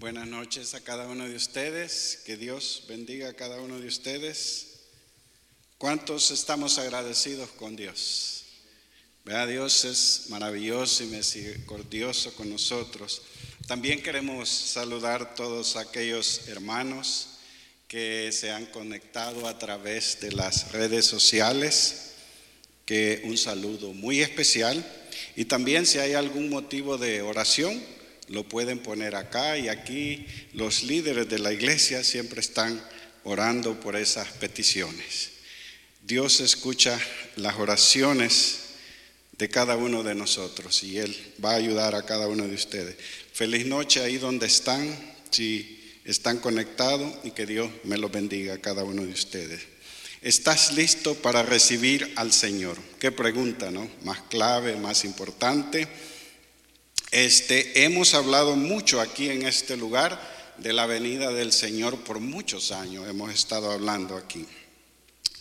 Buenas noches a cada uno de ustedes. Que Dios bendiga a cada uno de ustedes. ¿Cuántos estamos agradecidos con Dios? Vea, Dios es maravilloso y misericordioso con nosotros. También queremos saludar a todos aquellos hermanos que se han conectado a través de las redes sociales. Que un saludo muy especial. Y también si hay algún motivo de oración, lo pueden poner acá y aquí los líderes de la iglesia siempre están orando por esas peticiones. Dios escucha las oraciones de cada uno de nosotros y Él va a ayudar a cada uno de ustedes. Feliz noche ahí donde están, si están conectados y que Dios me los bendiga a cada uno de ustedes. ¿Estás listo para recibir al Señor? Qué pregunta, ¿no? Más clave, más importante. Este, hemos hablado mucho aquí en este lugar de la venida del Señor por muchos años, hemos estado hablando aquí,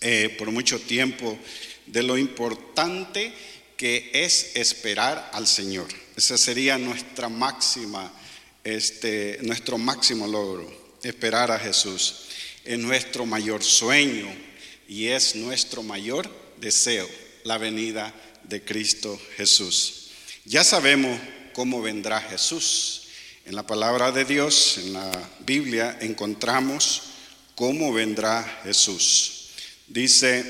eh, por mucho tiempo, de lo importante que es esperar al Señor. Esa sería nuestra máxima, este, nuestro máximo logro, esperar a Jesús. Es nuestro mayor sueño y es nuestro mayor deseo, la venida de Cristo Jesús. Ya sabemos cómo vendrá Jesús. En la palabra de Dios, en la Biblia, encontramos cómo vendrá Jesús. Dice,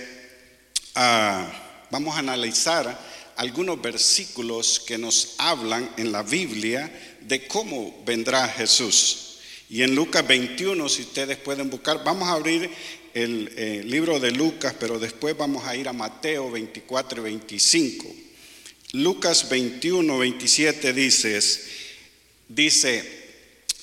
ah, vamos a analizar algunos versículos que nos hablan en la Biblia de cómo vendrá Jesús. Y en Lucas 21, si ustedes pueden buscar, vamos a abrir el eh, libro de Lucas, pero después vamos a ir a Mateo 24 y 25. Lucas 21, 27 dice, dice,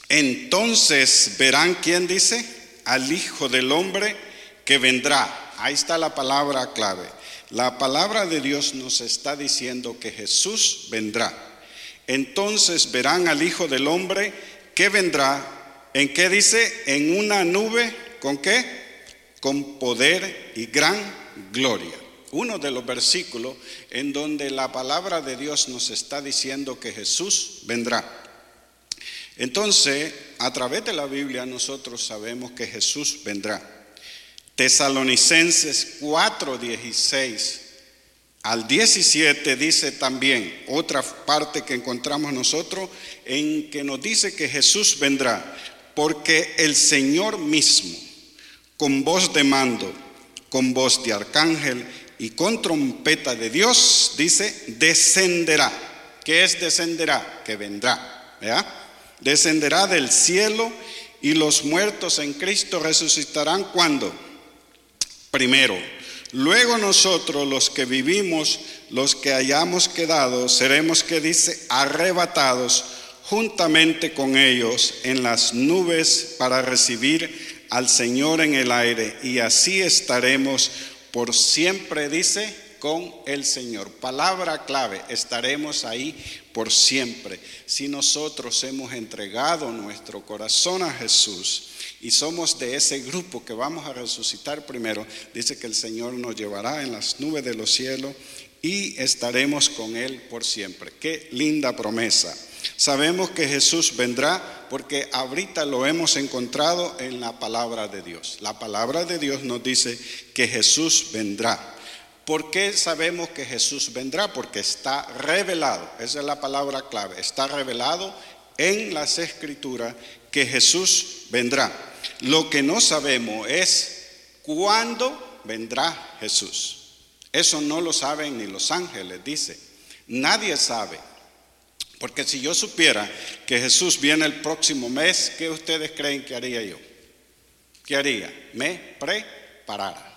entonces verán quién dice, al Hijo del Hombre que vendrá. Ahí está la palabra clave. La palabra de Dios nos está diciendo que Jesús vendrá. Entonces verán al Hijo del Hombre que vendrá. ¿En qué dice? En una nube, ¿con qué? Con poder y gran gloria uno de los versículos en donde la palabra de Dios nos está diciendo que Jesús vendrá. Entonces, a través de la Biblia nosotros sabemos que Jesús vendrá. Tesalonicenses 4, 16 al 17 dice también otra parte que encontramos nosotros en que nos dice que Jesús vendrá, porque el Señor mismo, con voz de mando, con voz de arcángel y con trompeta de Dios, dice, descenderá. ¿Qué es descenderá? Que vendrá. Descenderá del cielo y los muertos en Cristo resucitarán cuando? Primero. Luego nosotros los que vivimos, los que hayamos quedado, seremos, que dice, arrebatados juntamente con ellos en las nubes para recibir al Señor en el aire y así estaremos por siempre dice con el Señor. Palabra clave, estaremos ahí por siempre. Si nosotros hemos entregado nuestro corazón a Jesús y somos de ese grupo que vamos a resucitar primero, dice que el Señor nos llevará en las nubes de los cielos y estaremos con Él por siempre. Qué linda promesa. Sabemos que Jesús vendrá porque ahorita lo hemos encontrado en la palabra de Dios. La palabra de Dios nos dice que Jesús vendrá. ¿Por qué sabemos que Jesús vendrá? Porque está revelado. Esa es la palabra clave. Está revelado en las escrituras que Jesús vendrá. Lo que no sabemos es cuándo vendrá Jesús. Eso no lo saben ni los ángeles, dice. Nadie sabe. Porque si yo supiera que Jesús viene el próximo mes, ¿qué ustedes creen que haría yo? ¿Qué haría? Me preparara.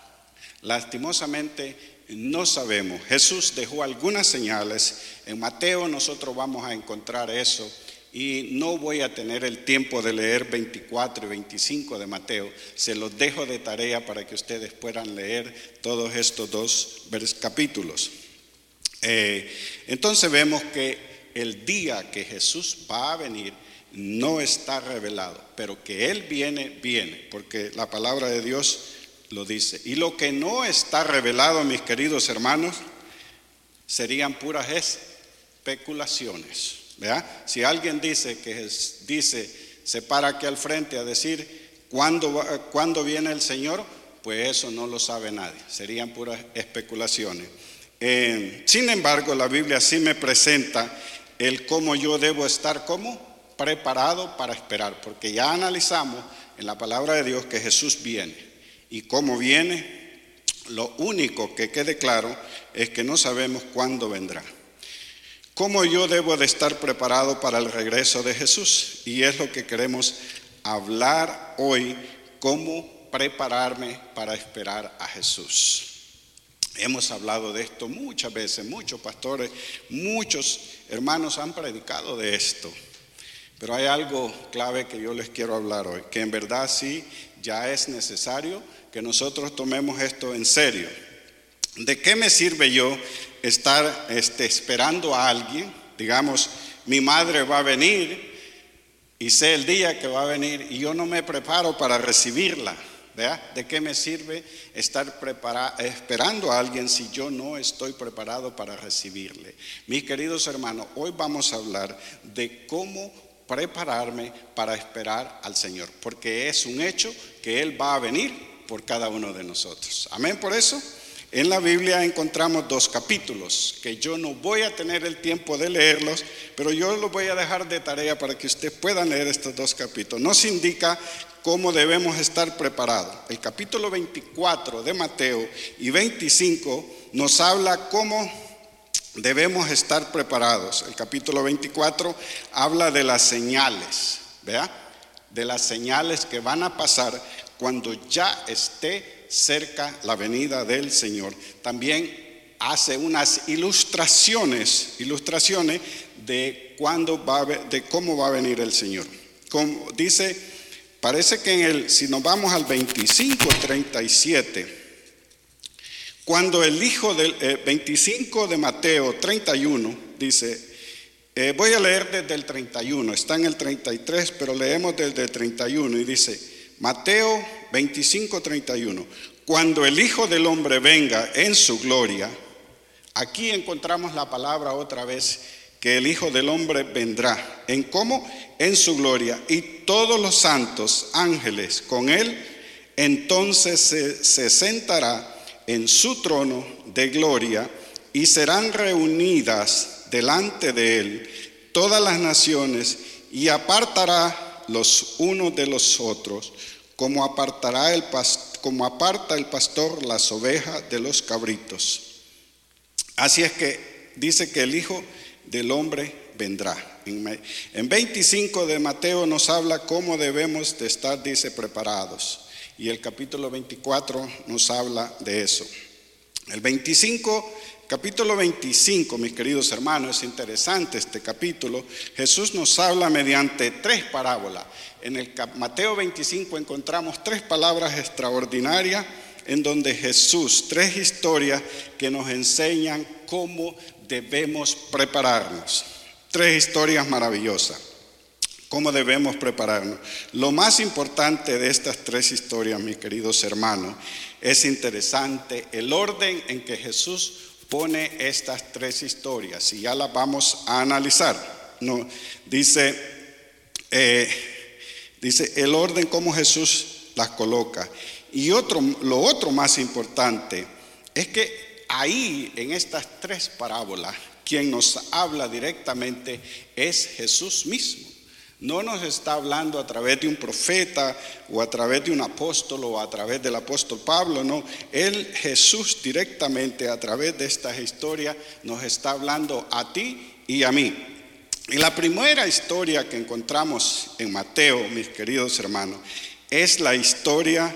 Lastimosamente no sabemos. Jesús dejó algunas señales. En Mateo nosotros vamos a encontrar eso. Y no voy a tener el tiempo de leer 24 y 25 de Mateo. Se los dejo de tarea para que ustedes puedan leer todos estos dos capítulos. Eh, entonces vemos que el día que Jesús va a venir no está revelado, pero que Él viene, viene, porque la palabra de Dios lo dice. Y lo que no está revelado, mis queridos hermanos, serían puras especulaciones. Si alguien dice que dice se para aquí al frente a decir cuándo, viene el Señor, pues eso no lo sabe nadie, serían puras especulaciones. Eh, sin embargo, la Biblia sí me presenta el cómo yo debo estar como preparado para esperar, porque ya analizamos en la palabra de Dios que Jesús viene y cómo viene, lo único que quede claro es que no sabemos cuándo vendrá. ¿Cómo yo debo de estar preparado para el regreso de Jesús? Y es lo que queremos hablar hoy, cómo prepararme para esperar a Jesús. Hemos hablado de esto muchas veces, muchos pastores, muchos hermanos han predicado de esto. Pero hay algo clave que yo les quiero hablar hoy, que en verdad sí ya es necesario que nosotros tomemos esto en serio. ¿De qué me sirve yo estar este, esperando a alguien? Digamos, mi madre va a venir y sé el día que va a venir y yo no me preparo para recibirla. ¿De qué me sirve estar esperando a alguien si yo no estoy preparado para recibirle? Mis queridos hermanos, hoy vamos a hablar de cómo prepararme para esperar al Señor, porque es un hecho que Él va a venir por cada uno de nosotros. Amén por eso. En la Biblia encontramos dos capítulos que yo no voy a tener el tiempo de leerlos, pero yo los voy a dejar de tarea para que usted pueda leer estos dos capítulos. Nos indica cómo debemos estar preparados. El capítulo 24 de Mateo y 25 nos habla cómo debemos estar preparados. El capítulo 24 habla de las señales, ¿vea? De las señales que van a pasar cuando ya esté cerca la venida del Señor. También hace unas ilustraciones, ilustraciones de cuándo va de cómo va a venir el Señor. Dice, parece que en el si nos vamos al 25 37 cuando el hijo del 25 eh, de Mateo 31 dice, eh, voy a leer desde el 31, está en el 33, pero leemos desde el 31 y dice, Mateo 25, 31, cuando el Hijo del Hombre venga en su gloria, aquí encontramos la palabra otra vez, que el Hijo del Hombre vendrá. ¿En cómo? En su gloria. Y todos los santos ángeles con él, entonces se, se sentará en su trono de gloria y serán reunidas delante de él todas las naciones y apartará los unos de los otros, como apartará el como aparta el pastor las ovejas de los cabritos. Así es que dice que el Hijo del Hombre vendrá. En 25 de Mateo nos habla cómo debemos de estar, dice, preparados. Y el capítulo 24 nos habla de eso. El 25, capítulo 25, mis queridos hermanos, es interesante este capítulo. Jesús nos habla mediante tres parábolas. En el Mateo 25 encontramos tres palabras extraordinarias en donde Jesús, tres historias que nos enseñan cómo debemos prepararnos. Tres historias maravillosas. ¿Cómo debemos prepararnos? Lo más importante de estas tres historias, mis queridos hermanos, es interesante el orden en que Jesús pone estas tres historias y ya las vamos a analizar. No, dice, eh, dice el orden como Jesús las coloca. Y otro, lo otro más importante es que ahí en estas tres parábolas, quien nos habla directamente es Jesús mismo. No nos está hablando a través de un profeta o a través de un apóstol o a través del apóstol Pablo, no. Él, Jesús, directamente a través de estas historias nos está hablando a ti y a mí. Y la primera historia que encontramos en Mateo, mis queridos hermanos, es la historia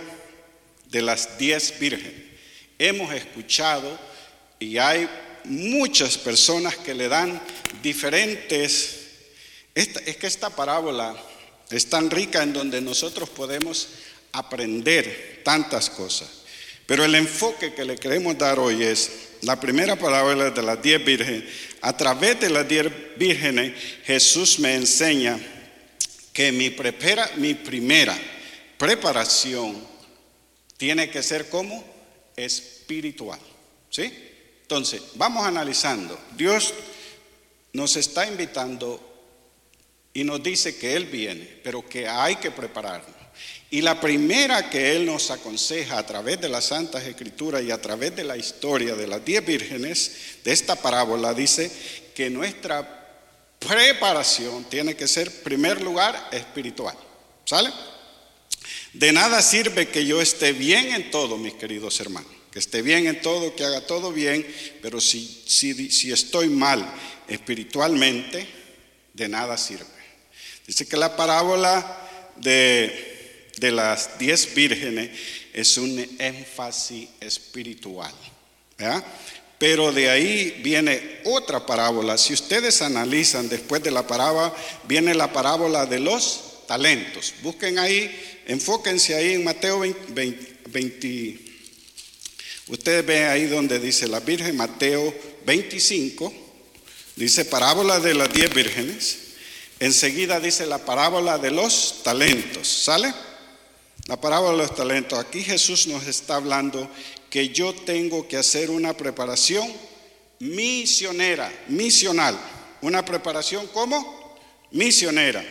de las diez vírgenes. Hemos escuchado y hay muchas personas que le dan diferentes es que esta parábola es tan rica en donde nosotros podemos aprender tantas cosas. Pero el enfoque que le queremos dar hoy es la primera parábola de las diez vírgenes. A través de las diez vírgenes, Jesús me enseña que mi, prepara, mi primera preparación tiene que ser como espiritual. ¿Sí? Entonces, vamos analizando. Dios nos está invitando y nos dice que Él viene, pero que hay que prepararnos. Y la primera que Él nos aconseja a través de las Santas Escrituras y a través de la historia de las diez vírgenes de esta parábola dice que nuestra preparación tiene que ser, primer lugar, espiritual. ¿Sale? De nada sirve que yo esté bien en todo, mis queridos hermanos. Que esté bien en todo, que haga todo bien, pero si, si, si estoy mal espiritualmente, de nada sirve. Dice que la parábola de, de las diez vírgenes es un énfasis espiritual. Pero de ahí viene otra parábola. Si ustedes analizan después de la parábola, viene la parábola de los talentos. Busquen ahí, enfóquense ahí en Mateo 20. ustedes ven ahí donde dice la Virgen, Mateo 25, dice parábola de las diez vírgenes. Enseguida dice la parábola de los talentos. ¿Sale? La parábola de los talentos. Aquí Jesús nos está hablando que yo tengo que hacer una preparación misionera, misional. Una preparación como misionera.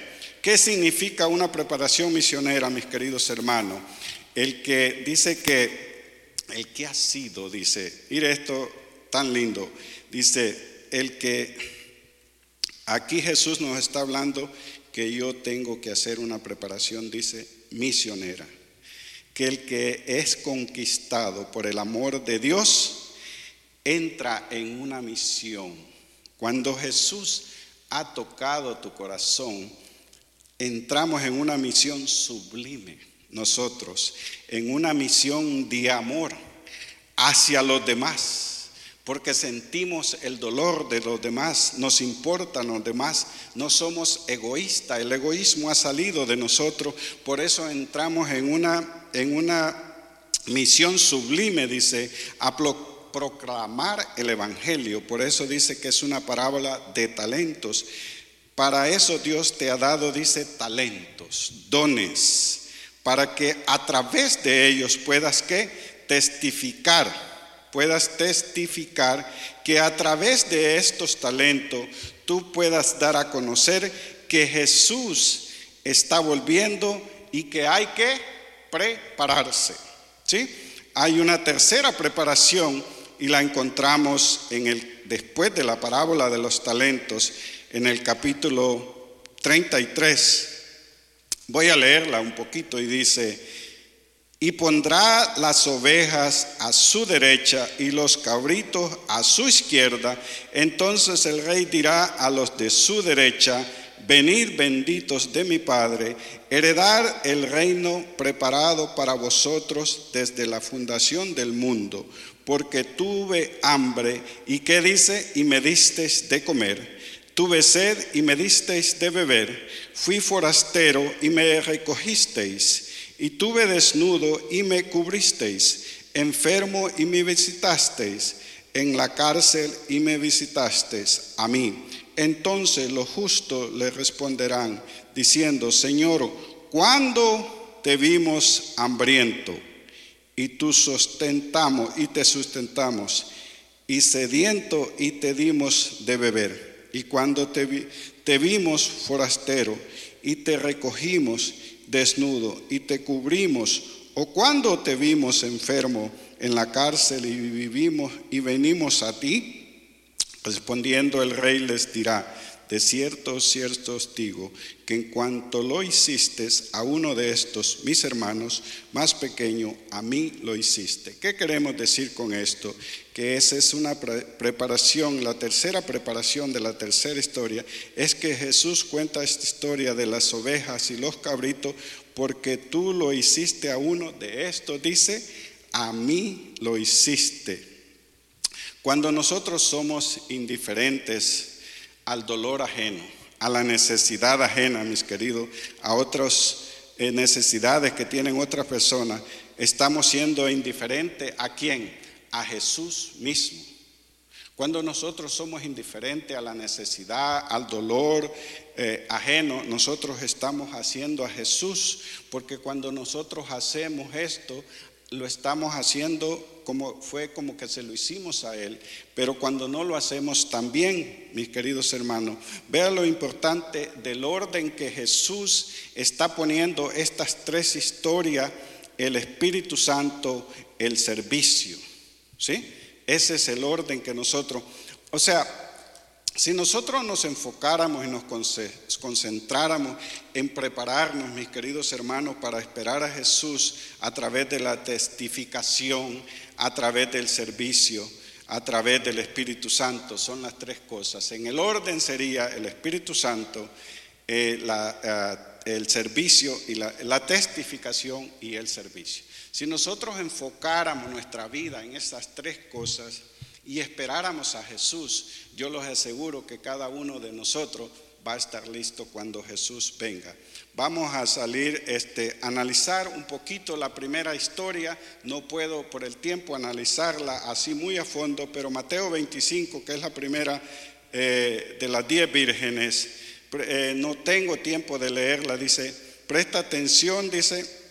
¿Qué significa una preparación misionera, mis queridos hermanos? El que dice que, el que ha sido, dice, mire esto tan lindo, dice, el que Aquí Jesús nos está hablando que yo tengo que hacer una preparación, dice, misionera. Que el que es conquistado por el amor de Dios entra en una misión. Cuando Jesús ha tocado tu corazón, entramos en una misión sublime nosotros, en una misión de amor hacia los demás porque sentimos el dolor de los demás, nos importan los demás, no somos egoístas, el egoísmo ha salido de nosotros, por eso entramos en una, en una misión sublime, dice, a proclamar el Evangelio, por eso dice que es una parábola de talentos. Para eso Dios te ha dado, dice, talentos, dones, para que a través de ellos puedas que testificar puedas testificar, que a través de estos talentos tú puedas dar a conocer que Jesús está volviendo y que hay que prepararse. ¿Sí? Hay una tercera preparación y la encontramos en el después de la parábola de los talentos en el capítulo 33. Voy a leerla un poquito y dice, y pondrá las ovejas a su derecha y los cabritos a su izquierda. Entonces el rey dirá a los de su derecha, venid benditos de mi Padre, heredar el reino preparado para vosotros desde la fundación del mundo, porque tuve hambre y qué dice, y me disteis de comer. Tuve sed y me disteis de beber. Fui forastero y me recogisteis y tuve desnudo y me cubristeis, enfermo y me visitasteis, en la cárcel y me visitasteis a mí. Entonces los justos le responderán, diciendo, Señor, ¿cuándo te vimos hambriento? Y tú sustentamos y te sustentamos, y sediento y te dimos de beber. Y cuando te, vimos forastero y te recogimos desnudo y te cubrimos, o cuando te vimos enfermo en la cárcel y vivimos y venimos a ti? Respondiendo el rey les dirá, de cierto, cierto os digo, que en cuanto lo hiciste a uno de estos, mis hermanos, más pequeño, a mí lo hiciste. ¿Qué queremos decir con esto? Que esa es una preparación, la tercera preparación de la tercera historia, es que Jesús cuenta esta historia de las ovejas y los cabritos, porque tú lo hiciste a uno de estos, dice, a mí lo hiciste. Cuando nosotros somos indiferentes, al dolor ajeno, a la necesidad ajena, mis queridos, a otras eh, necesidades que tienen otras personas, estamos siendo indiferentes a quién? A Jesús mismo. Cuando nosotros somos indiferentes a la necesidad, al dolor eh, ajeno, nosotros estamos haciendo a Jesús, porque cuando nosotros hacemos esto, lo estamos haciendo como fue como que se lo hicimos a Él, pero cuando no lo hacemos también, mis queridos hermanos, vean lo importante del orden que Jesús está poniendo estas tres historias, el Espíritu Santo, el servicio. ¿Sí? Ese es el orden que nosotros, o sea, si nosotros nos enfocáramos y nos concentráramos en prepararnos, mis queridos hermanos, para esperar a Jesús a través de la testificación, a través del servicio, a través del Espíritu Santo, son las tres cosas. En el orden sería el Espíritu Santo, eh, eh, el servicio y la, la testificación y el servicio. Si nosotros enfocáramos nuestra vida en esas tres cosas, y esperáramos a Jesús, yo les aseguro que cada uno de nosotros va a estar listo cuando Jesús venga. Vamos a salir, este, analizar un poquito la primera historia. No puedo por el tiempo analizarla así muy a fondo, pero Mateo 25, que es la primera eh, de las diez vírgenes, eh, no tengo tiempo de leerla. Dice, presta atención, dice,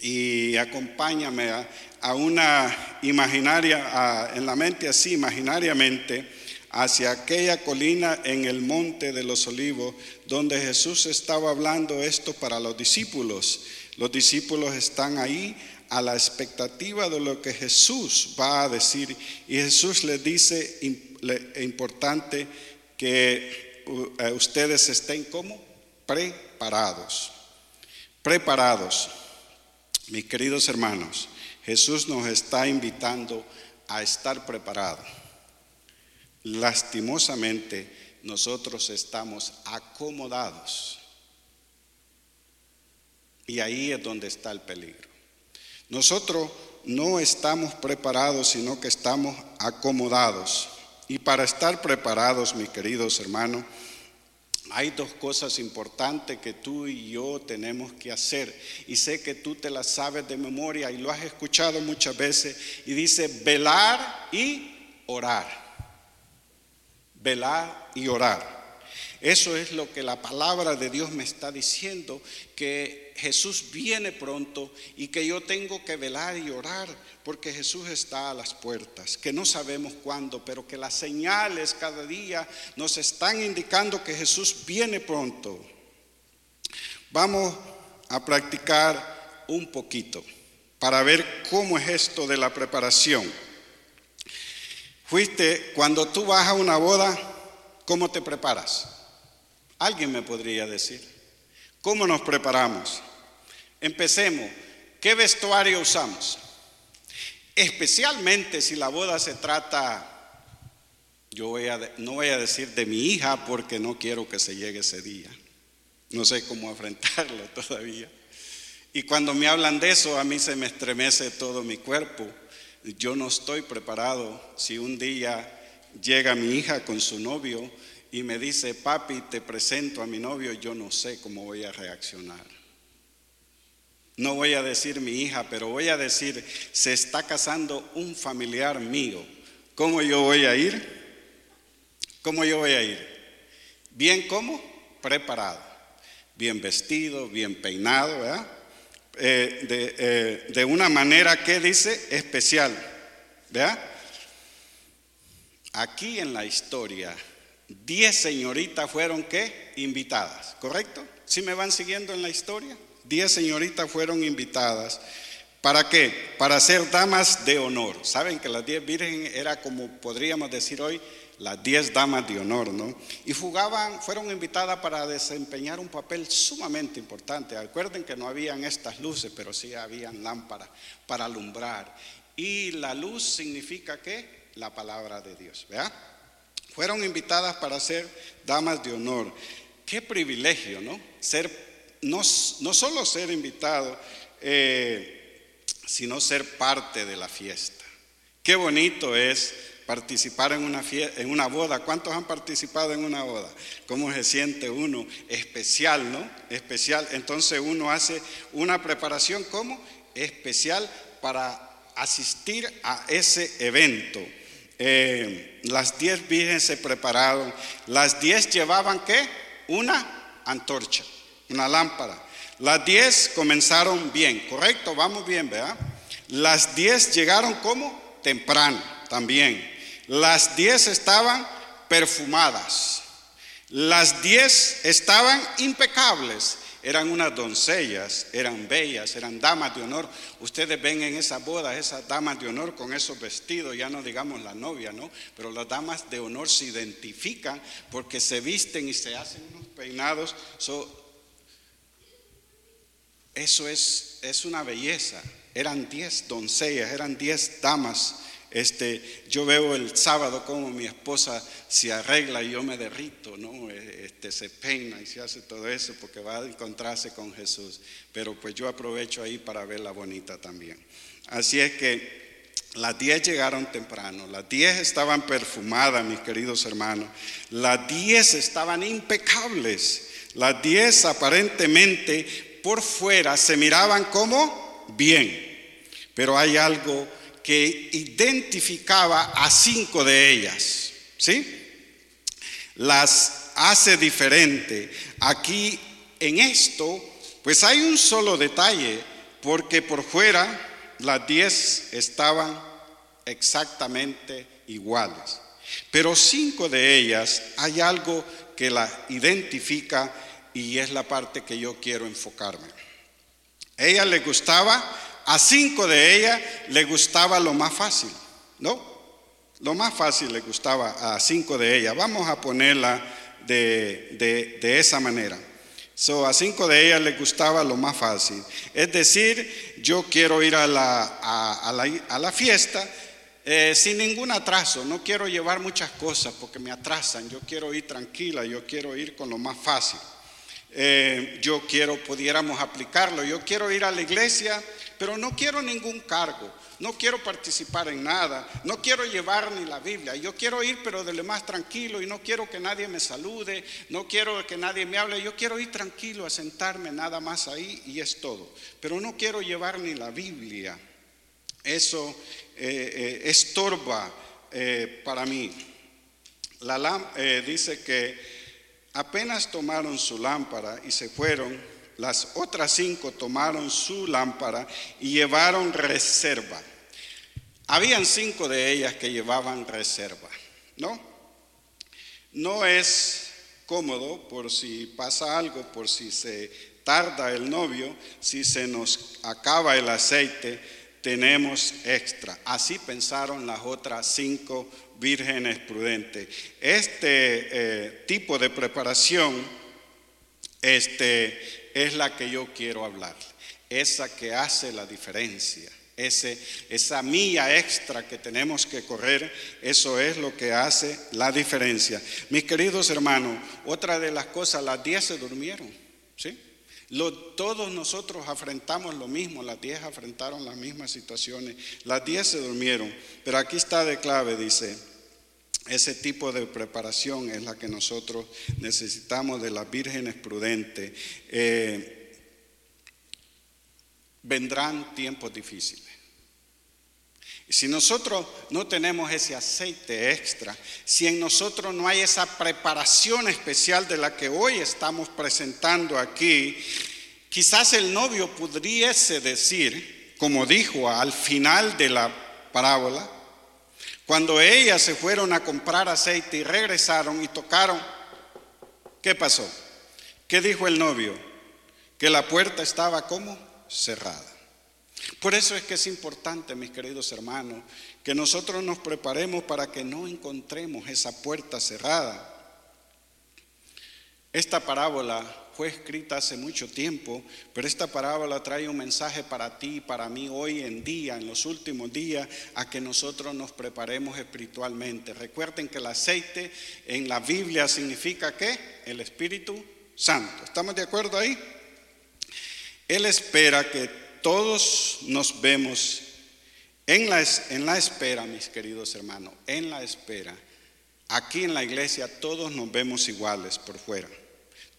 y acompáñame a, una imaginaria, en la mente así, imaginariamente, hacia aquella colina en el monte de los olivos, donde Jesús estaba hablando esto para los discípulos. Los discípulos están ahí a la expectativa de lo que Jesús va a decir. Y Jesús les dice, importante, que eh, ustedes estén como preparados. Preparados, mis queridos hermanos. Jesús nos está invitando a estar preparados. Lastimosamente, nosotros estamos acomodados. Y ahí es donde está el peligro. Nosotros no estamos preparados, sino que estamos acomodados. Y para estar preparados, mis queridos hermanos, hay dos cosas importantes que tú y yo tenemos que hacer. Y sé que tú te las sabes de memoria y lo has escuchado muchas veces. Y dice velar y orar. Velar y orar. Eso es lo que la palabra de Dios me está diciendo, que Jesús viene pronto y que yo tengo que velar y orar porque Jesús está a las puertas, que no sabemos cuándo, pero que las señales cada día nos están indicando que Jesús viene pronto. Vamos a practicar un poquito para ver cómo es esto de la preparación. Fuiste, cuando tú vas a una boda, ¿cómo te preparas? Alguien me podría decir. ¿Cómo nos preparamos? Empecemos. ¿Qué vestuario usamos? Especialmente si la boda se trata, yo no voy a decir de mi hija porque no quiero que se llegue ese día. No sé cómo afrontarlo todavía. Y cuando me hablan de eso, a mí se me estremece todo mi cuerpo. Yo no estoy preparado si un día llega mi hija con su novio y me dice, papi, te presento a mi novio, yo no sé cómo voy a reaccionar. No voy a decir mi hija, pero voy a decir, se está casando un familiar mío. ¿Cómo yo voy a ir? ¿Cómo yo voy a ir? Bien cómo? Preparado. Bien vestido, bien peinado, ¿verdad? Eh, de, eh, de una manera que dice especial, ¿verdad? Aquí en la historia Diez señoritas fueron ¿qué? Invitadas, ¿correcto? ¿Sí me van siguiendo en la historia? Diez señoritas fueron invitadas. ¿Para qué? Para ser damas de honor. Saben que las diez vírgenes era como podríamos decir hoy, las diez damas de honor, ¿no? Y jugaban, fueron invitadas para desempeñar un papel sumamente importante. Recuerden que no habían estas luces, pero sí habían lámparas para alumbrar. Y la luz significa ¿qué? La palabra de Dios, ¿verdad? Fueron invitadas para ser damas de honor. Qué privilegio, ¿no? Ser, no, solo ser invitado, eh, sino ser parte de la fiesta. Qué bonito es participar en una, en una boda. ¿Cuántos han participado en una boda? ¿Cómo se siente uno? Especial, ¿no? Especial. Entonces uno hace una preparación como especial para asistir a ese evento. Eh, las diez vírgenes se prepararon. Las diez llevaban qué? Una antorcha, una lámpara. Las diez comenzaron bien, correcto, vamos bien, ¿verdad? Las diez llegaron como temprano también. Las diez estaban perfumadas. Las diez estaban impecables. Eran unas doncellas, eran bellas, eran damas de honor. Ustedes ven en esa boda esas damas de honor con esos vestidos, ya no digamos la novia, ¿no? Pero las damas de honor se identifican porque se visten y se hacen unos peinados. Eso es, es una belleza. Eran diez doncellas, eran diez damas este, yo veo el sábado como mi esposa se arregla y yo me derrito, ¿no? E, este, se peina y se hace todo eso porque va a encontrarse con Jesús. Pero pues yo aprovecho ahí para verla bonita también. Así es que las diez llegaron temprano, las diez estaban perfumadas, mis queridos hermanos. Las diez estaban impecables. Las diez aparentemente por fuera se miraban como bien. Pero hay algo que identificaba a cinco de ellas, ¿sí? Las hace diferente. Aquí en esto, pues hay un solo detalle, porque por fuera las diez estaban exactamente iguales. Pero cinco de ellas hay algo que la identifica y es la parte que yo quiero enfocarme. A ella le gustaba a cinco de ellas le gustaba lo más fácil, ¿no? Lo más fácil le gustaba a cinco de ellas. Vamos a ponerla de, esa manera. So, a cinco de ellas les gustaba lo más fácil. Es decir, yo quiero ir a la, a, la, fiesta eh, sin ningún atraso. No quiero llevar muchas cosas porque me atrasan. Yo quiero ir tranquila, yo quiero ir con lo más fácil. Eh, yo quiero, pudiéramos aplicarlo. Yo quiero ir a la iglesia pero no quiero ningún cargo, no quiero participar en nada, no quiero llevar ni la Biblia. Yo quiero ir, pero de lo más tranquilo y no quiero que nadie me salude, no quiero que nadie me hable. Yo quiero ir tranquilo a sentarme nada más ahí y es todo. Pero no quiero llevar ni la Biblia. Eso eh, eh, estorba eh, para mí. La, dice que apenas tomaron su lámpara y se fueron las otras cinco tomaron su lámpara y llevaron reserva. Habían cinco de ellas que llevaban reserva, ¿no? No es cómodo por si pasa algo, por si se tarda el novio, si se nos acaba el aceite, tenemos extra. Así pensaron las otras cinco vírgenes prudentes. Este eh, tipo de preparación este, es la que yo quiero hablar, esa que hace la diferencia. Ese, esa milla extra que tenemos que correr, eso es lo que hace la diferencia. Mis queridos hermanos, otra de las cosas, las diez se durmieron, ¿sí? todos nosotros afrentamos lo mismo, las diez afrentaron las mismas situaciones, las diez se durmieron, pero aquí está de clave, dice, ese tipo de preparación es la que nosotros necesitamos de las vírgenes prudentes. Eh, vendrán tiempos difíciles. Y si nosotros no tenemos ese aceite extra, si en nosotros no hay esa preparación especial de la que hoy estamos presentando aquí, quizás el novio pudiese decir, como dijo al final de la parábola, cuando ellas se fueron a comprar aceite y regresaron y tocaron, ¿qué pasó? ¿Qué dijo el novio? Que la puerta estaba como cerrada. Por eso es que es importante, mis queridos hermanos, que nosotros nos preparemos para que no encontremos esa puerta cerrada. Esta parábola fue escrita hace mucho tiempo, pero esta parábola trae un mensaje para ti y para mí hoy en día, en los últimos días, a que nosotros nos preparemos espiritualmente. Recuerden que el aceite en la Biblia significa que el Espíritu Santo. ¿Estamos de acuerdo ahí? Él espera que todos nos vemos en la, en la espera, mis queridos hermanos, en la espera. Aquí en la iglesia todos nos vemos iguales por fuera.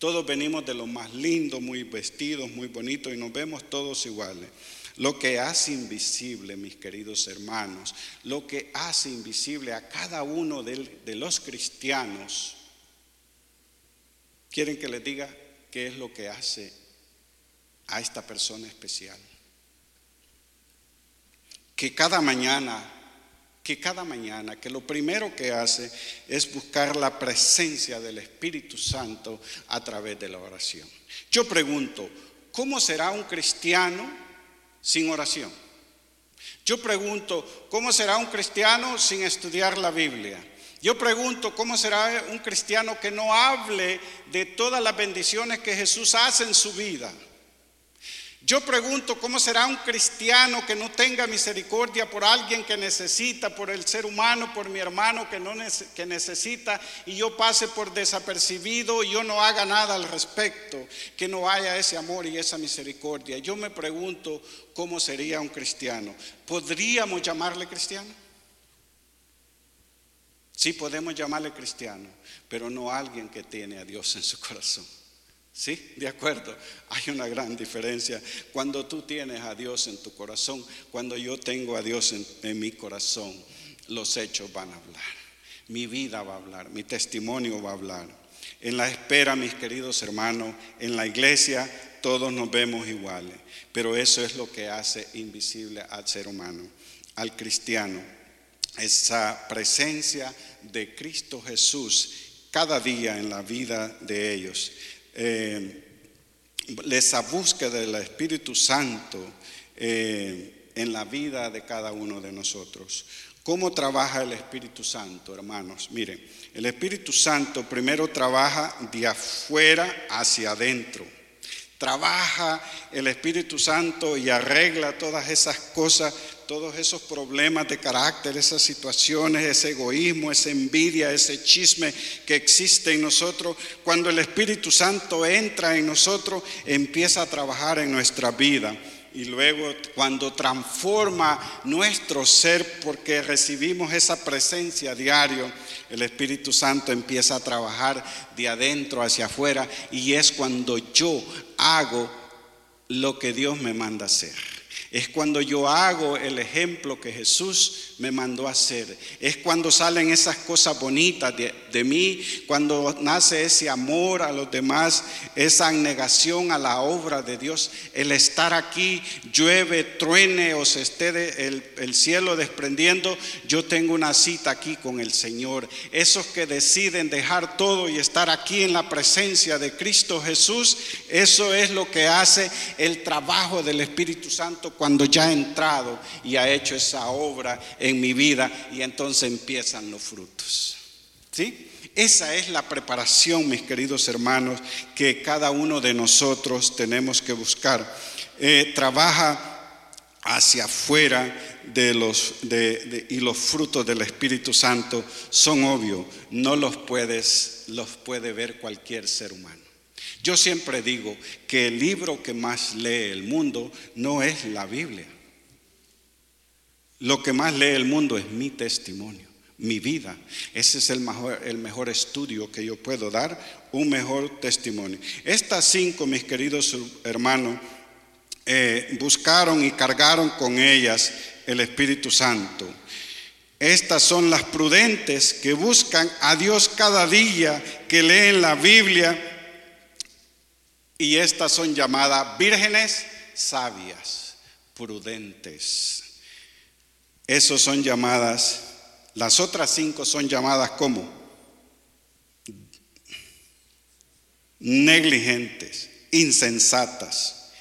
Todos venimos de lo más lindo, muy vestidos, muy bonitos y nos vemos todos iguales. Lo que hace invisible, mis queridos hermanos, lo que hace invisible a cada uno de, los cristianos, ¿quieren que les diga qué es lo que hace a esta persona especial? que cada mañana, que cada mañana, que lo primero que hace es buscar la presencia del Espíritu Santo a través de la oración. Yo pregunto, ¿cómo será un cristiano sin oración? Yo pregunto, ¿cómo será un cristiano sin estudiar la Biblia? Yo pregunto, ¿cómo será un cristiano que no hable de todas las bendiciones que Jesús hace en su vida? Yo pregunto, ¿cómo será un cristiano que no tenga misericordia por alguien que necesita, por el ser humano, por mi hermano que, necesita y yo pase por desapercibido y yo no haga nada al respecto, que no haya ese amor y esa misericordia? Yo me pregunto, ¿cómo sería un cristiano? ¿Podríamos llamarle cristiano? Sí, podemos llamarle cristiano, pero no alguien que tiene a Dios en su corazón. ¿Sí? De acuerdo. Hay una gran diferencia. Cuando tú tienes a Dios en tu corazón, cuando yo tengo a Dios en, mi corazón, los hechos van a hablar. Mi vida va a hablar, mi testimonio va a hablar. En la espera, mis queridos hermanos, en la iglesia todos nos vemos iguales, pero eso es lo que hace invisible al ser humano, al cristiano. Esa presencia de Cristo Jesús cada día en la vida de ellos eh, esa búsqueda del Espíritu Santo eh, en la vida de cada uno de nosotros. ¿Cómo trabaja el Espíritu Santo, hermanos? Miren, el Espíritu Santo primero trabaja de afuera hacia adentro. Trabaja el Espíritu Santo y arregla todas esas cosas todos esos problemas de carácter, esas situaciones, ese egoísmo, esa envidia, ese chisme que existe en nosotros, cuando el Espíritu Santo entra en nosotros, empieza a trabajar en nuestra vida. Y luego cuando transforma nuestro ser, porque recibimos esa presencia diario, el Espíritu Santo empieza a trabajar de adentro hacia afuera y es cuando yo hago lo que Dios me manda hacer. Es cuando yo hago el ejemplo que Jesús me mandó a hacer. Es cuando salen esas cosas bonitas de, mí, cuando nace ese amor a los demás, esa negación a la obra de Dios. El estar aquí, llueve, truene o se esté el, el cielo desprendiendo, yo tengo una cita aquí con el Señor. Esos que deciden dejar todo y estar aquí en la presencia de Cristo Jesús, eso es lo que hace el trabajo del Espíritu Santo cuando ya ha entrado y ha hecho esa obra mi vida y entonces empiezan los frutos. ¿Sí? Esa es la preparación, mis queridos hermanos, que cada uno de nosotros tenemos que buscar. Eh, trabaja hacia afuera de los, y los frutos del Espíritu Santo son obvios, no los puedes, los puede ver cualquier ser humano. Yo siempre digo que el libro que más lee el mundo no es la Biblia. Lo que más lee el mundo es mi testimonio, mi vida. Ese es el mejor, el mejor estudio que yo puedo dar, un mejor testimonio. Estas cinco, mis queridos hermanos, eh, buscaron y cargaron con ellas el Espíritu Santo. Estas son las prudentes que buscan a Dios cada día, que leen la Biblia y estas son llamadas vírgenes sabias, prudentes. Esos son llamadas, las otras cinco son llamadas como negligentes, insensatas.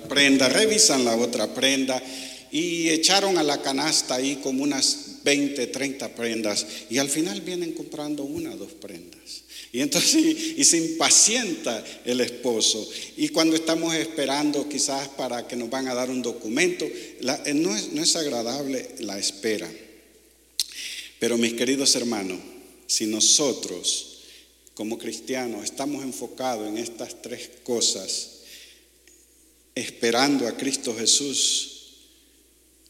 Prenda, revisan la otra prenda y echaron a la canasta ahí como unas 20, 30 prendas y al final vienen comprando una dos prendas. Y entonces y se impacienta el esposo. Y cuando estamos esperando quizás para que nos van a dar un documento, eh, no, es, no es agradable la espera. Pero mis queridos hermanos, si nosotros como cristianos estamos enfocados en estas tres cosas, esperando a Cristo Jesús,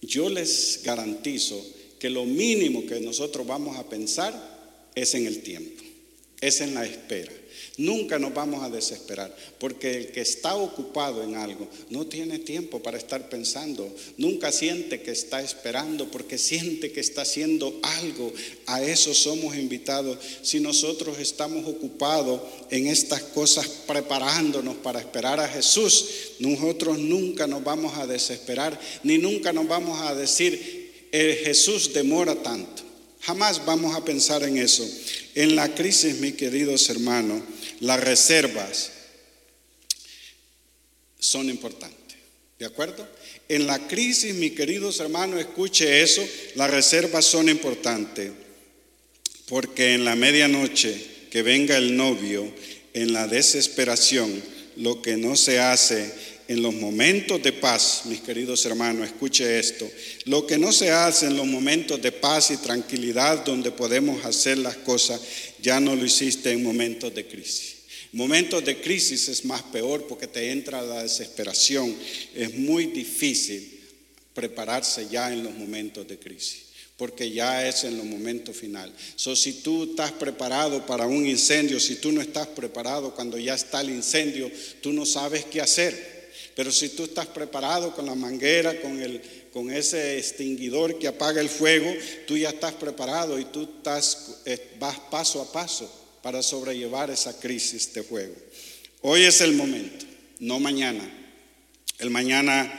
yo les garantizo que lo mínimo que nosotros vamos a pensar es en el tiempo, es en la espera. Nunca nos vamos a desesperar, porque el que está ocupado en algo no tiene tiempo para estar pensando, nunca siente que está esperando, porque siente que está haciendo algo. A eso somos invitados. Si nosotros estamos ocupados en estas cosas preparándonos para esperar a Jesús, nosotros nunca nos vamos a desesperar, ni nunca nos vamos a decir, el Jesús demora tanto. Jamás vamos a pensar en eso. En la crisis, mis queridos hermanos, las reservas son importantes. ¿De acuerdo? En la crisis, mis queridos hermanos, escuche eso, las reservas son importantes. Porque en la medianoche que venga el novio, en la desesperación, lo que no se hace en los momentos de paz, mis queridos hermanos, escuche esto, lo que no se hace en los momentos de paz y tranquilidad donde podemos hacer las cosas, ya no lo hiciste en momentos de crisis. Momentos de crisis es más peor porque te entra la desesperación. Es muy difícil prepararse ya en los momentos de crisis porque ya es en los momentos final. So, si tú estás preparado para un incendio, si tú no estás preparado cuando ya está el incendio, tú no sabes qué hacer. Pero si tú estás preparado con la manguera, con, el, con ese extinguidor que apaga el fuego, tú ya estás preparado y tú eh, vas paso a paso para sobrellevar esa crisis de fuego. Hoy es el momento, no mañana. El mañana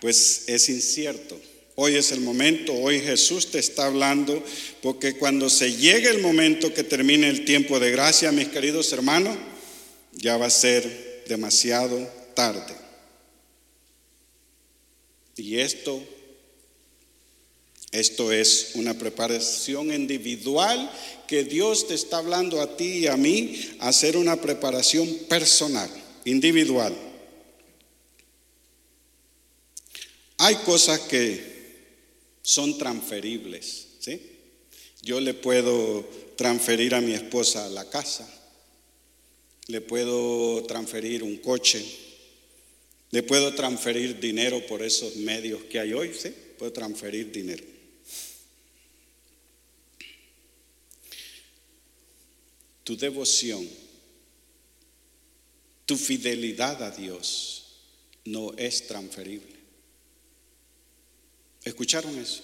pues es incierto. Hoy es el momento, hoy Jesús te está hablando, porque cuando se llegue el momento que termine el tiempo de gracia, mis queridos hermanos, ya va a ser demasiado tarde. Y esto, esto es una preparación individual que Dios te está hablando a ti y a mí, hacer una preparación personal, individual. Hay cosas que son transferibles, ¿sí? Yo le puedo transferir a mi esposa la casa, le puedo transferir un coche, le puedo transferir dinero por esos medios que hay hoy, ¿sí? Puedo transferir dinero. Tu devoción, tu fidelidad a Dios no es transferible. ¿Escucharon eso?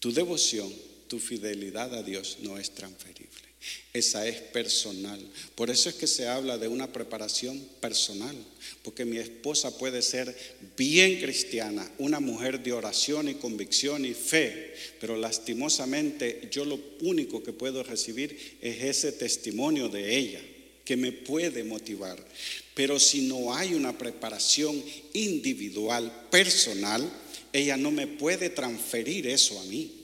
Tu devoción, tu fidelidad a Dios no es transferible. Esa es personal. Por eso es que se habla de una preparación personal. Porque mi esposa puede ser bien cristiana, una mujer de oración y convicción y fe, pero lastimosamente yo lo único que puedo recibir es ese testimonio de ella que me puede motivar. Pero si no hay una preparación individual, personal, ella no me puede transferir eso a mí.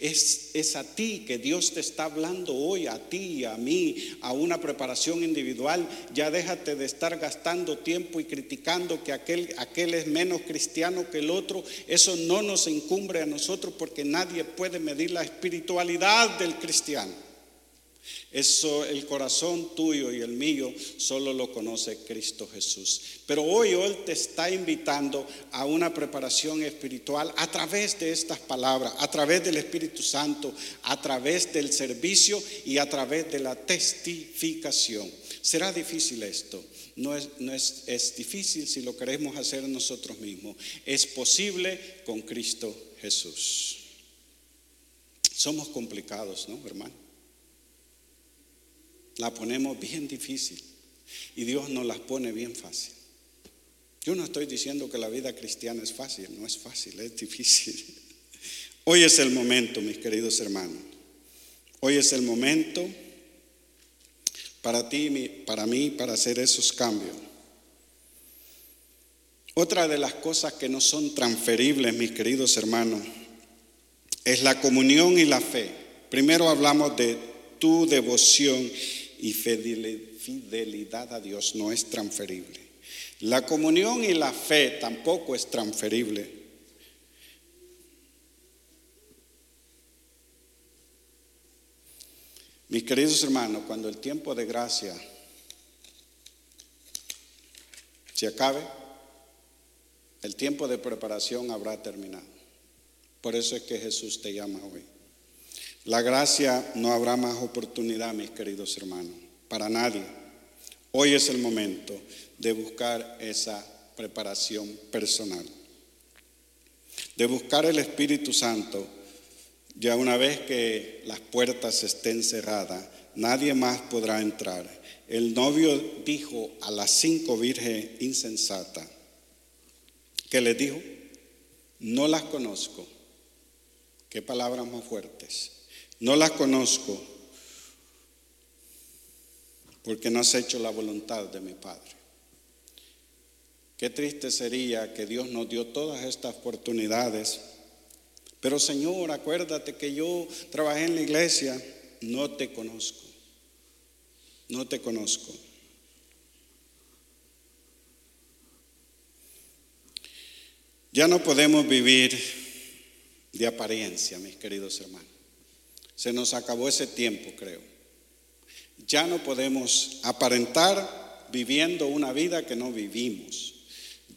Es, es, a ti que Dios te está hablando hoy, a ti a mí, a una preparación individual. Ya déjate de estar gastando tiempo y criticando que aquel, aquel es menos cristiano que el otro. Eso no nos incumbre a nosotros porque nadie puede medir la espiritualidad del cristiano. Eso, el corazón tuyo y el mío, solo lo conoce Cristo Jesús. Pero hoy Él te está invitando a una preparación espiritual a través de estas palabras, a través del Espíritu Santo, a través del servicio y a través de la testificación. Será difícil esto. No es, no es, es difícil si lo queremos hacer nosotros mismos. Es posible con Cristo Jesús. Somos complicados, ¿no, hermano? La ponemos bien difícil y Dios nos las pone bien fácil. Yo no estoy diciendo que la vida cristiana es fácil, no es fácil, es difícil. Hoy es el momento, mis queridos hermanos. Hoy es el momento para ti, para mí, para hacer esos cambios. Otra de las cosas que no son transferibles, mis queridos hermanos, es la comunión y la fe. Primero hablamos de tu devoción y fidelidad a Dios, no es transferible. La comunión y la fe tampoco es transferible. Mis queridos hermanos, cuando el tiempo de gracia se acabe, el tiempo de preparación habrá terminado. Por eso es que Jesús te llama hoy. La gracia no habrá más oportunidad, mis queridos hermanos, para nadie. Hoy es el momento de buscar esa preparación personal, de buscar el Espíritu Santo ya una vez que las puertas estén cerradas, nadie más podrá entrar. El novio dijo a las cinco vírgenes insensatas, que le dijo, no las conozco. Qué palabras más fuertes. No las conozco porque no has hecho la voluntad de mi Padre. Qué triste sería que Dios nos dio todas estas oportunidades pero Señor, acuérdate que yo trabajé en la iglesia, no te conozco, no te conozco. Ya no podemos vivir de apariencia, mis queridos hermanos. Se nos acabó ese tiempo, creo. Ya no podemos aparentar viviendo una vida que no vivimos.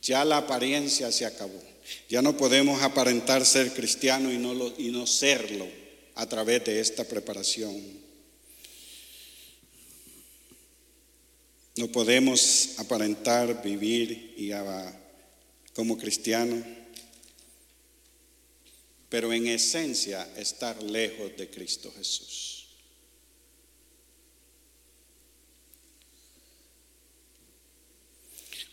Ya la apariencia se acabó. Ya no podemos aparentar ser cristiano y no, y no serlo a través de esta preparación. No podemos aparentar vivir y, como cristiano, pero en esencia estar lejos de Cristo Jesús.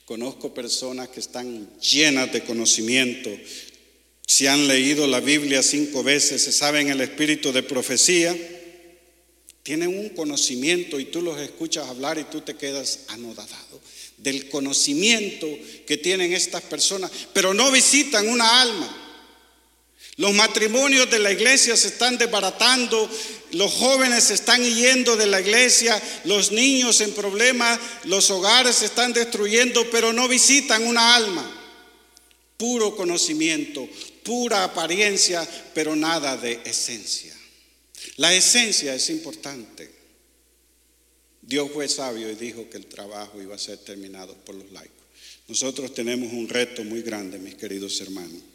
Conozco personas que están llenas de conocimiento, si han leído la Biblia cinco veces, se saben el espíritu de profecía, tienen un conocimiento y tú los escuchas hablar y tú te quedas anodadado del conocimiento que tienen estas personas, pero no visitan una alma. Los matrimonios de la iglesia se están desbaratando, los jóvenes se están yendo de la iglesia, los niños en problemas, los hogares se están destruyendo, pero no visitan una alma. Puro conocimiento, pura apariencia, pero nada de esencia. La esencia es importante. Dios fue sabio y dijo que el trabajo iba a ser terminado por los laicos. Nosotros tenemos un reto muy grande, mis queridos hermanos.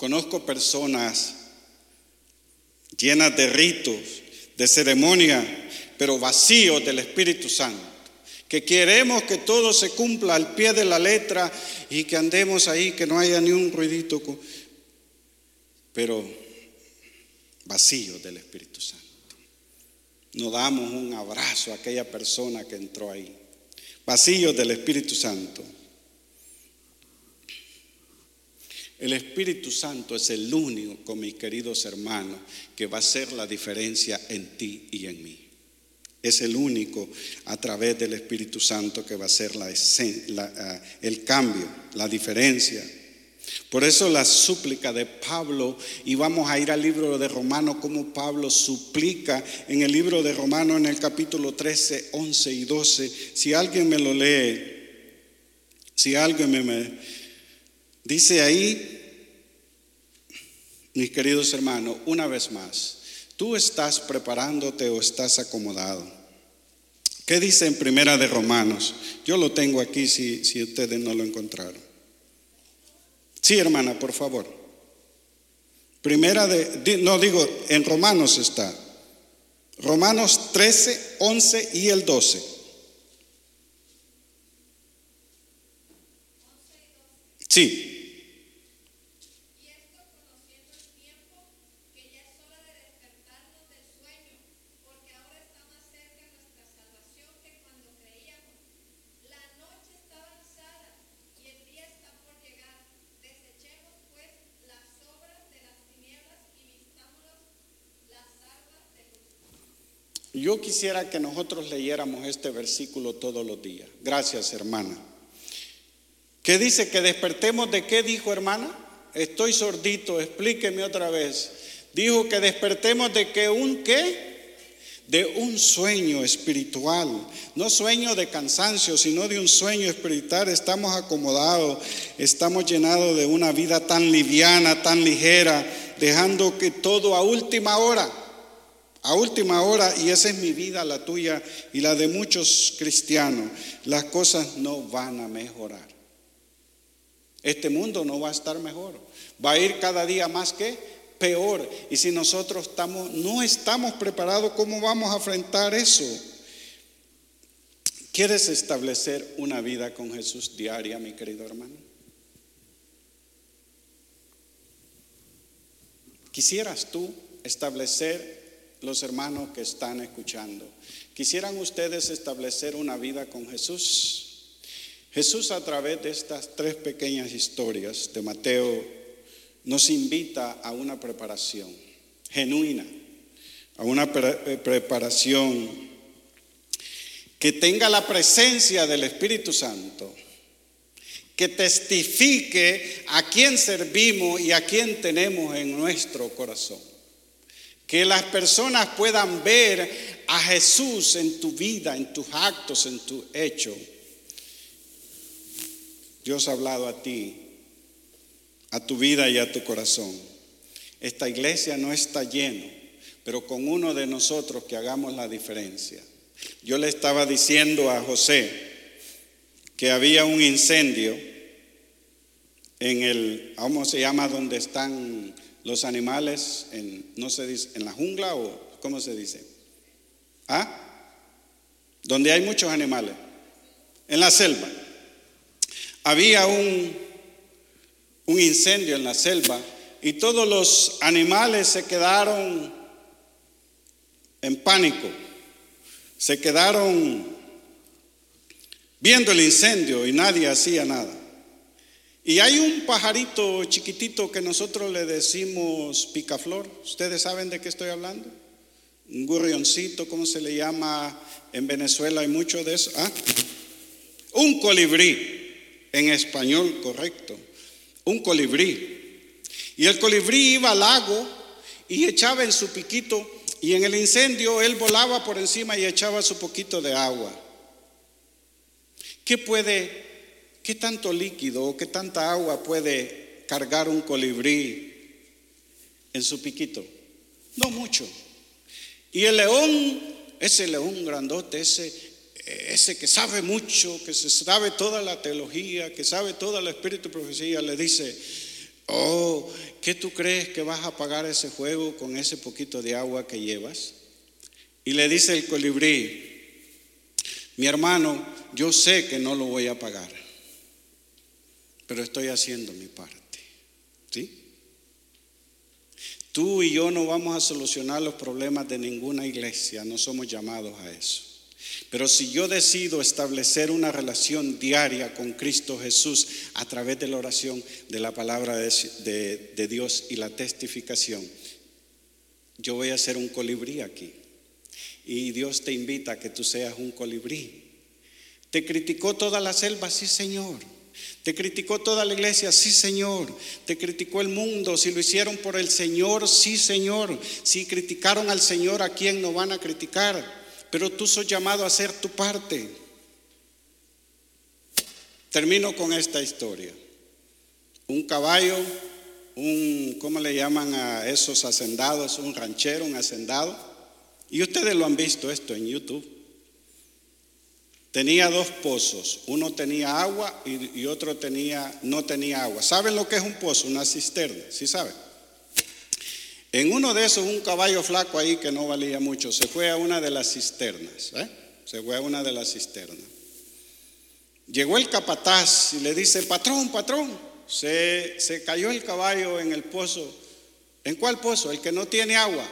Conozco personas llenas de ritos, de ceremonia, pero vacíos del Espíritu Santo. Que queremos que todo se cumpla al pie de la letra y que andemos ahí, que no haya ni un ruidito, pero vacíos del Espíritu Santo. No damos un abrazo a aquella persona que entró ahí. Vacíos del Espíritu Santo. El Espíritu Santo es el único, mis queridos hermanos, que va a hacer la diferencia en ti y en mí. Es el único a través del Espíritu Santo que va a hacer ah, el cambio, la diferencia. Por eso la súplica de Pablo, y vamos a ir al libro de Romanos, como Pablo suplica en el libro de Romanos en el capítulo 13, 11 y 12. Si alguien me lo lee, si alguien me Dice ahí, mis queridos hermanos, una vez más, tú estás preparándote o estás acomodado. ¿Qué dice en Primera de Romanos? Yo lo tengo aquí si, si ustedes no lo encontraron. Sí, hermana, por favor. Primera de, no digo, en Romanos está. Romanos 13, 11 y el 12. Sí. Yo quisiera que nosotros leyéramos este versículo todos los días. Gracias, hermana. ¿Qué dice? Que despertemos de qué dijo, hermana? Estoy sordito, explíqueme otra vez. Dijo que despertemos de que un qué? De un sueño espiritual, no sueño de cansancio, sino de un sueño espiritual. Estamos acomodados, estamos llenados de una vida tan liviana, tan ligera, dejando que todo a última hora, a última hora, y esa es mi vida, la tuya y la de muchos cristianos, las cosas no van a mejorar. Este mundo no va a estar mejor, va a ir cada día más que peor. Y si nosotros estamos, no estamos preparados, ¿cómo vamos a enfrentar eso? ¿Quieres establecer una vida con Jesús diaria, mi querido hermano? ¿Quisieras tú establecer, los hermanos que están escuchando, quisieran ustedes establecer una vida con Jesús? Jesús a través de estas tres pequeñas historias de Mateo nos invita a una preparación genuina, a una eh, preparación que tenga la presencia del Espíritu Santo, que testifique a quién servimos y a quién tenemos en nuestro corazón. Que las personas puedan ver a Jesús en tu vida, en tus actos, en tu hecho. Dios ha hablado a ti a tu vida y a tu corazón. Esta iglesia no está lleno, pero con uno de nosotros que hagamos la diferencia. Yo le estaba diciendo a José que había un incendio en el, ¿cómo se llama? Donde están los animales, en, no se dice, en la jungla o ¿cómo se dice? ¿Ah? Donde hay muchos animales, en la selva. Había un un incendio en la selva y todos los animales se quedaron en pánico, se quedaron viendo el incendio y nadie hacía nada. Y hay un pajarito chiquitito que nosotros le decimos picaflor. ¿Ustedes saben de qué estoy hablando? Un gurrioncito, ¿cómo se le llama en Venezuela? Hay mucho de eso. ¿Ah? Un colibrí, en español correcto un colibrí. Y el colibrí iba al lago y echaba en su piquito y en el incendio él volaba por encima y echaba su poquito de agua. ¿Qué puede, qué tanto líquido o qué tanta agua puede cargar un colibrí en su piquito? No mucho. Y el león, ese león grandote, ese ese que sabe mucho, que sabe toda la teología, que sabe toda la espíritu y profecía, le dice, oh, ¿qué tú crees que vas a pagar ese juego con ese poquito de agua que llevas? Y le dice el colibrí, mi hermano, yo sé que no lo voy a pagar, pero estoy haciendo mi parte. ¿Sí? Tú y yo no vamos a solucionar los problemas de ninguna iglesia, no somos llamados a eso. Pero si yo decido establecer una relación diaria con Cristo Jesús a través de la oración, de la palabra de, Dios y la testificación, yo voy a ser un colibrí aquí. Y Dios te invita a que tú seas un colibrí. ¿Te criticó toda la selva? Sí, Señor. ¿Te criticó toda la iglesia? Sí, Señor. ¿Te criticó el mundo? Si lo hicieron por el Señor, sí, Señor. Si criticaron al Señor, ¿a quién no van a criticar? pero tú sos llamado a hacer tu parte. Termino con esta historia. Un caballo, un, ¿cómo le llaman a esos hacendados? Un ranchero, un hacendado. Y ustedes lo han visto esto en YouTube. Tenía dos pozos, uno tenía agua y, otro tenía, no tenía agua. ¿Saben lo que es un pozo? Una cisterna, ¿sí saben? En uno de esos, un caballo flaco ahí que no valía mucho, se fue a una de las cisternas. ¿eh? Se fue a una de las cisternas. Llegó el capataz y le dice, patrón, patrón, se, se cayó el caballo en el pozo. ¿En cuál pozo? El que no tiene agua.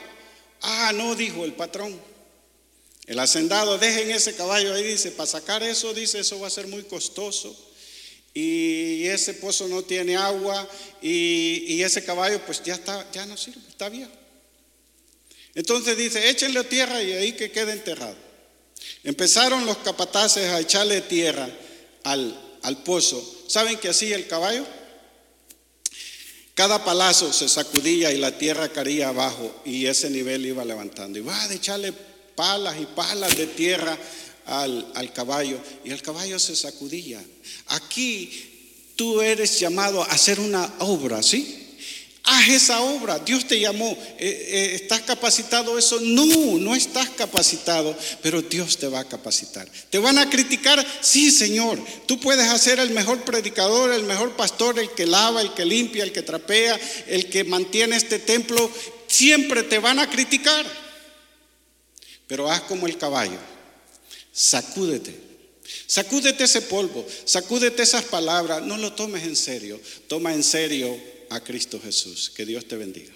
Ah, no, dijo el patrón. El hacendado, dejen ese caballo ahí, dice, para sacar eso, dice, eso va a ser muy costoso y ese pozo no tiene agua y, ese caballo pues ya, está, ya no sirve, está viejo. Entonces dice, échenle tierra y ahí que quede enterrado. Empezaron los capataces a echarle tierra al, al pozo. ¿Saben qué hacía el caballo? Cada palazo se sacudía y la tierra caía abajo y ese nivel iba levantando. Y va a echarle palas y palas de tierra al, al, caballo y el caballo se sacudía. Aquí tú eres llamado a hacer una obra, ¿sí? Haz esa obra, Dios te llamó. Eh, eh, ¿Estás capacitado eso? No, no estás capacitado, pero Dios te va a capacitar. ¿Te van a criticar? Sí, Señor. Tú puedes hacer el mejor predicador, el mejor pastor, el que lava, el que limpia, el que trapea, el que mantiene este templo. Siempre te van a criticar. Pero haz como el caballo. Sacúdete. Sacúdete ese polvo, sacúdete esas palabras, no lo tomes en serio, toma en serio a Cristo Jesús. Que Dios te bendiga.